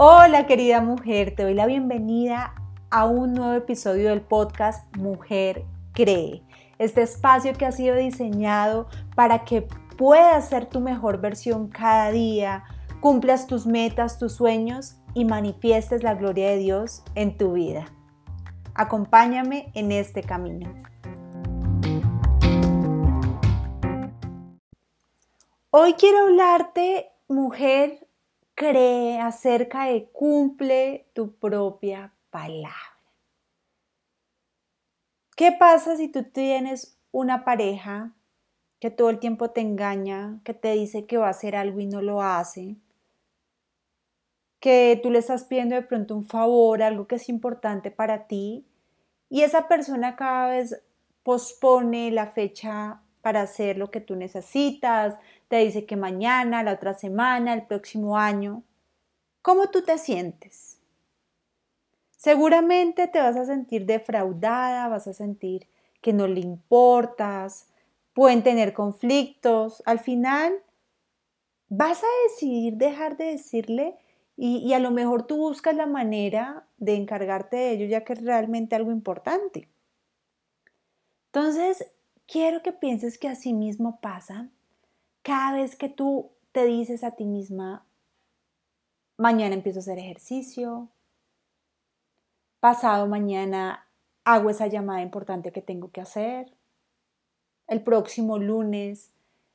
Hola querida mujer, te doy la bienvenida a un nuevo episodio del podcast Mujer Cree. Este espacio que ha sido diseñado para que puedas ser tu mejor versión cada día, cumplas tus metas, tus sueños y manifiestes la gloria de Dios en tu vida. Acompáñame en este camino. Hoy quiero hablarte, mujer, cree acerca de cumple tu propia palabra. ¿Qué pasa si tú tienes una pareja que todo el tiempo te engaña, que te dice que va a hacer algo y no lo hace? Que tú le estás pidiendo de pronto un favor, algo que es importante para ti, y esa persona cada vez pospone la fecha para hacer lo que tú necesitas, te dice que mañana, la otra semana, el próximo año. ¿Cómo tú te sientes? Seguramente te vas a sentir defraudada, vas a sentir que no le importas, pueden tener conflictos. Al final, vas a decidir dejar de decirle y, y, a lo mejor tú buscas la manera de encargarte de ello ya que es realmente algo importante. Entonces, quiero que pienses que así mismo pasa cada vez que tú te dices a ti misma, mañana empiezo a hacer ejercicio, pasado mañana hago esa llamada importante que tengo que hacer, el próximo lunes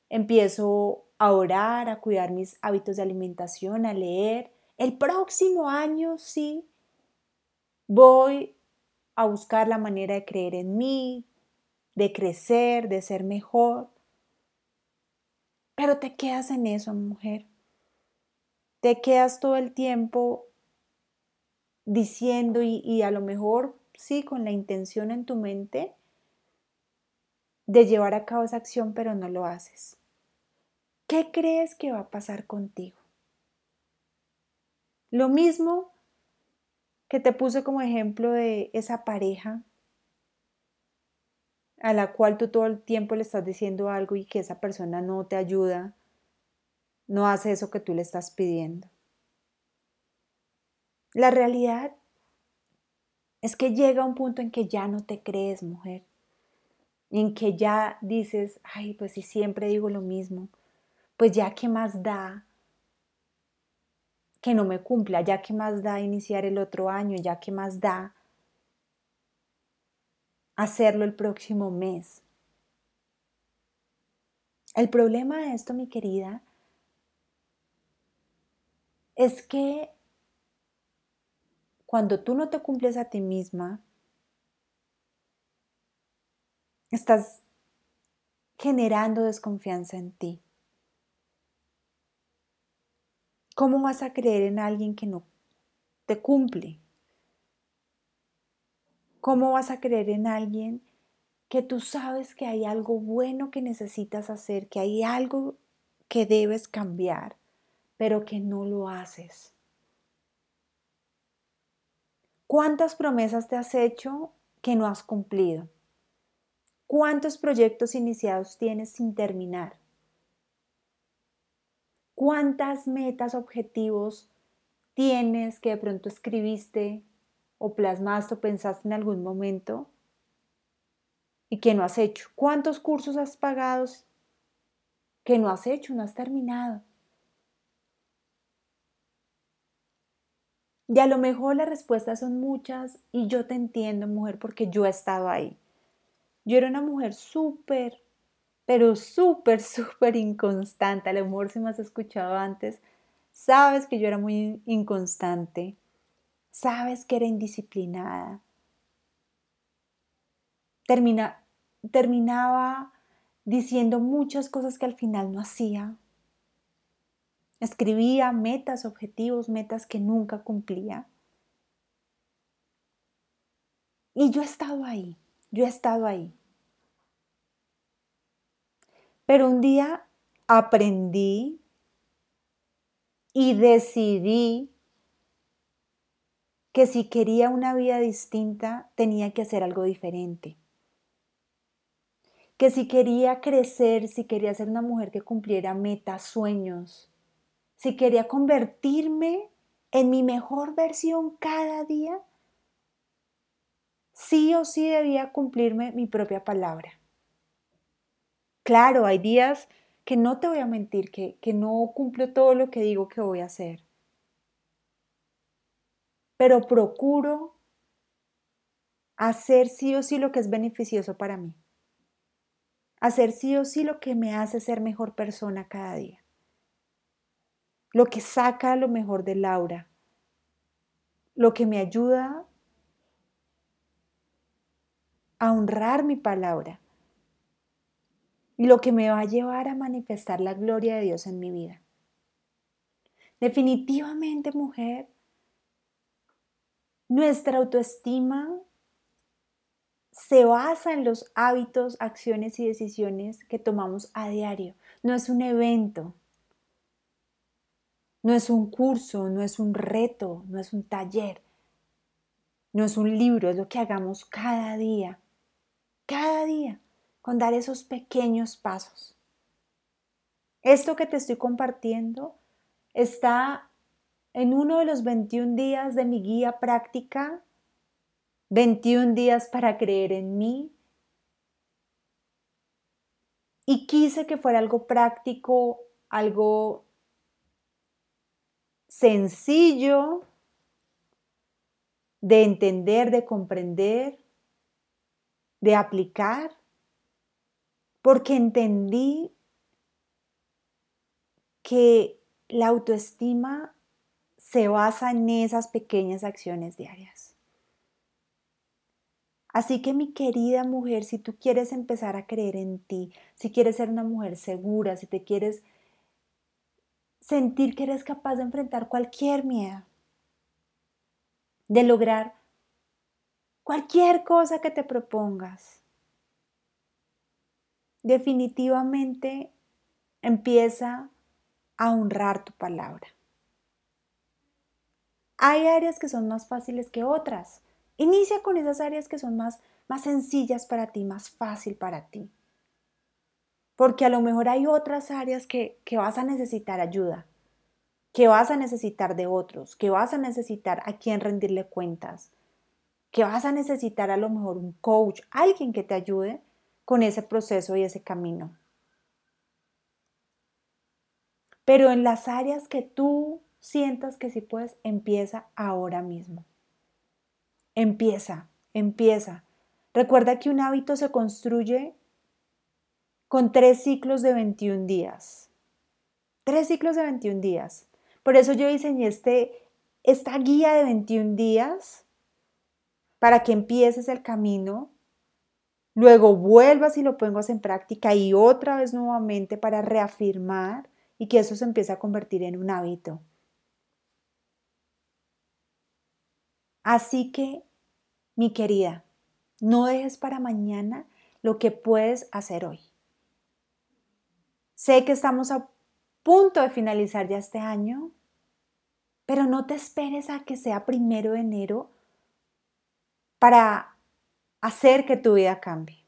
empiezo a orar, a cuidar mis hábitos de alimentación, a leer, el próximo año sí voy a buscar la manera de creer en mí, de crecer, de ser mejor. Pero te quedas en eso, mujer. Te quedas todo el tiempo diciendo y, a lo mejor sí con la intención en tu mente de llevar a cabo esa acción, pero no lo haces. ¿Qué crees que va a pasar contigo? Lo mismo que te puse como ejemplo de esa pareja a la cual tú todo el tiempo le estás diciendo algo y que esa persona no te ayuda, no hace eso que tú le estás pidiendo. La realidad es que llega un punto en que ya no te crees mujer, en que ya dices, ay, pues si siempre digo lo mismo, pues ya qué más da que no me cumpla, ya qué más da iniciar el otro año, ya qué más da hacerlo el próximo mes. El problema de esto, mi querida, es que cuando tú no te cumples a ti misma, estás generando desconfianza en ti. ¿Cómo vas a creer en alguien que no te cumple? ¿Cómo vas a creer en alguien que tú sabes que hay algo bueno que necesitas hacer, que hay algo que debes cambiar, pero que no lo haces? ¿Cuántas promesas te has hecho que no has cumplido? ¿Cuántos proyectos iniciados tienes sin terminar? ¿Cuántas metas, objetivos tienes que de pronto escribiste o plasmaste o pensaste en algún momento y que no has hecho? ¿Cuántos cursos has pagado que no has hecho, no has terminado? Y a lo mejor las respuestas son muchas y yo te entiendo, mujer, porque yo he estado ahí. Yo era una mujer súper, pero súper, súper inconstante. A lo mejor si me has escuchado antes, sabes que yo era muy inconstante sabes que era indisciplinada. Termina, terminaba diciendo muchas cosas que al final no hacía. Escribía metas, objetivos, metas que nunca cumplía. Y yo he estado ahí, yo he estado ahí. Pero un día aprendí y decidí que si quería una vida distinta tenía que hacer algo diferente. Que si quería crecer, si quería ser una mujer que cumpliera metas, sueños, si quería convertirme en mi mejor versión cada día, sí o sí debía cumplirme mi propia palabra. Claro, hay días que no te voy a mentir, que, que no cumplo todo lo que digo que voy a hacer. Pero procuro hacer sí o sí lo que es beneficioso para mí. Hacer sí o sí lo que me hace ser mejor persona cada día. Lo que saca lo mejor de Laura. Lo que me ayuda a honrar mi palabra. Y lo que me va a llevar a manifestar la gloria de Dios en mi vida. Definitivamente, mujer, nuestra autoestima se basa en los hábitos, acciones y decisiones que tomamos a diario. No es un evento, no es un curso, no es un reto, no es un taller, no es un libro, es lo que hagamos cada día, cada día, con dar esos pequeños pasos. Esto que te estoy compartiendo está en uno de los 21 días de mi guía práctica 21 días para creer en mí. Y quise que fuera algo práctico, algo sencillo de entender, de comprender, de aplicar, porque entendí que la autoestima se basa en esas pequeñas acciones diarias. Así que mi querida mujer, si tú quieres empezar a creer en ti, si quieres ser una mujer segura, si te quieres sentir que eres capaz de enfrentar cualquier miedo, de lograr cualquier cosa que te propongas, definitivamente empieza a honrar tu palabra. Hay áreas que son más fáciles que otras. Inicia con esas áreas que son más, más sencillas para ti, más fácil para ti. Porque a lo mejor hay otras áreas que, que vas a necesitar ayuda, que vas a necesitar de otros, que vas a necesitar a quien rendirle cuentas, que vas a necesitar a lo mejor un coach, alguien que te ayude con ese proceso y ese camino. Pero en las áreas que tú sientas que sí puedes, empieza ahora mismo. Empieza, empieza. Recuerda que un hábito se construye con tres ciclos de 21 días. Tres ciclos de 21 días. Por eso yo diseñé este, esta guía de 21 días para que empieces el camino, luego vuelvas y lo pongas en práctica y otra vez nuevamente para reafirmar y que eso se empiece a convertir en un hábito. Así que, mi querida, no dejes para mañana lo que puedes hacer hoy. Sé que estamos a punto de finalizar ya este año, pero no te esperes a que sea primero de enero para hacer que tu vida cambie.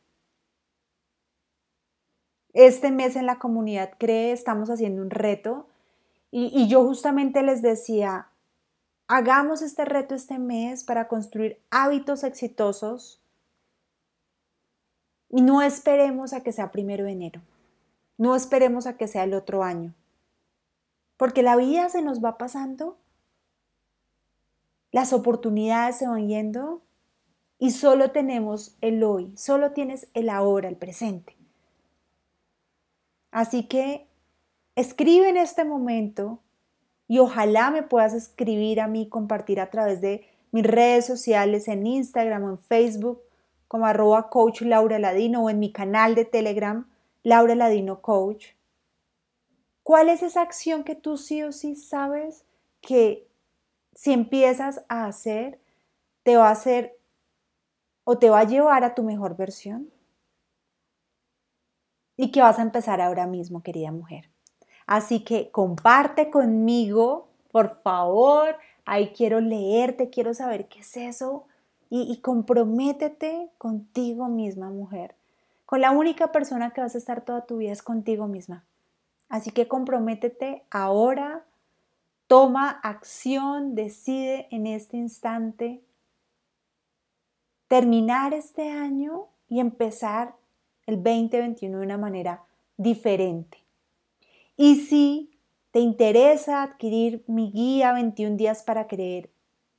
Este mes en la comunidad Cree estamos haciendo un reto y, y yo justamente les decía, Hagamos este reto este mes para construir hábitos exitosos y no esperemos a que sea primero de enero. No esperemos a que sea el otro año. Porque la vida se nos va pasando, las oportunidades se van yendo y solo tenemos el hoy, solo tienes el ahora, el presente. Así que escribe en este momento y ojalá me puedas escribir a mí, compartir a través de mis redes sociales en Instagram o en Facebook como arroba coach Laura Ladino o en mi canal de Telegram Laura Ladino Coach. ¿Cuál es esa acción que tú sí o sí sabes que si empiezas a hacer te va a hacer o te va a llevar a tu mejor versión? Y que vas a empezar ahora mismo, querida mujer. Así que comparte conmigo, por favor. Ahí quiero leerte, quiero saber qué es eso. Y, comprométete contigo misma, mujer. Con la única persona que vas a estar toda tu vida es contigo misma. Así que comprométete ahora Toma acción, decide en este instante terminar este año y empezar el 2021 de una manera diferente. Y si te interesa adquirir mi guía 21 días para creer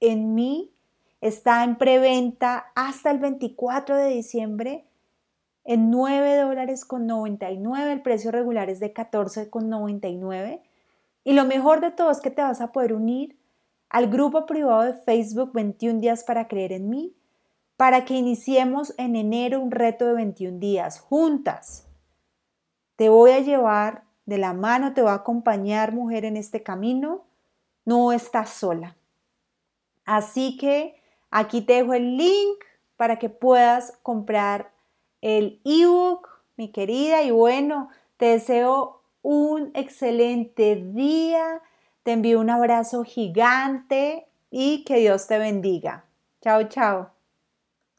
en mí, está en preventa hasta el 24 de diciembre en 9 dólares con 99. El precio regular es de 14 con 99. Y lo mejor de todo es que te vas a poder unir al grupo privado de Facebook 21 días para creer en mí para que iniciemos en enero un reto de 21 días juntas. Te voy a llevar de la mano, te voy a acompañar mujer en este camino. No estás sola. Así que aquí te dejo el link para que puedas comprar el ebook, mi querida. Y bueno, te deseo un excelente día. Te envío un abrazo gigante y que Dios te bendiga. Chao, chao.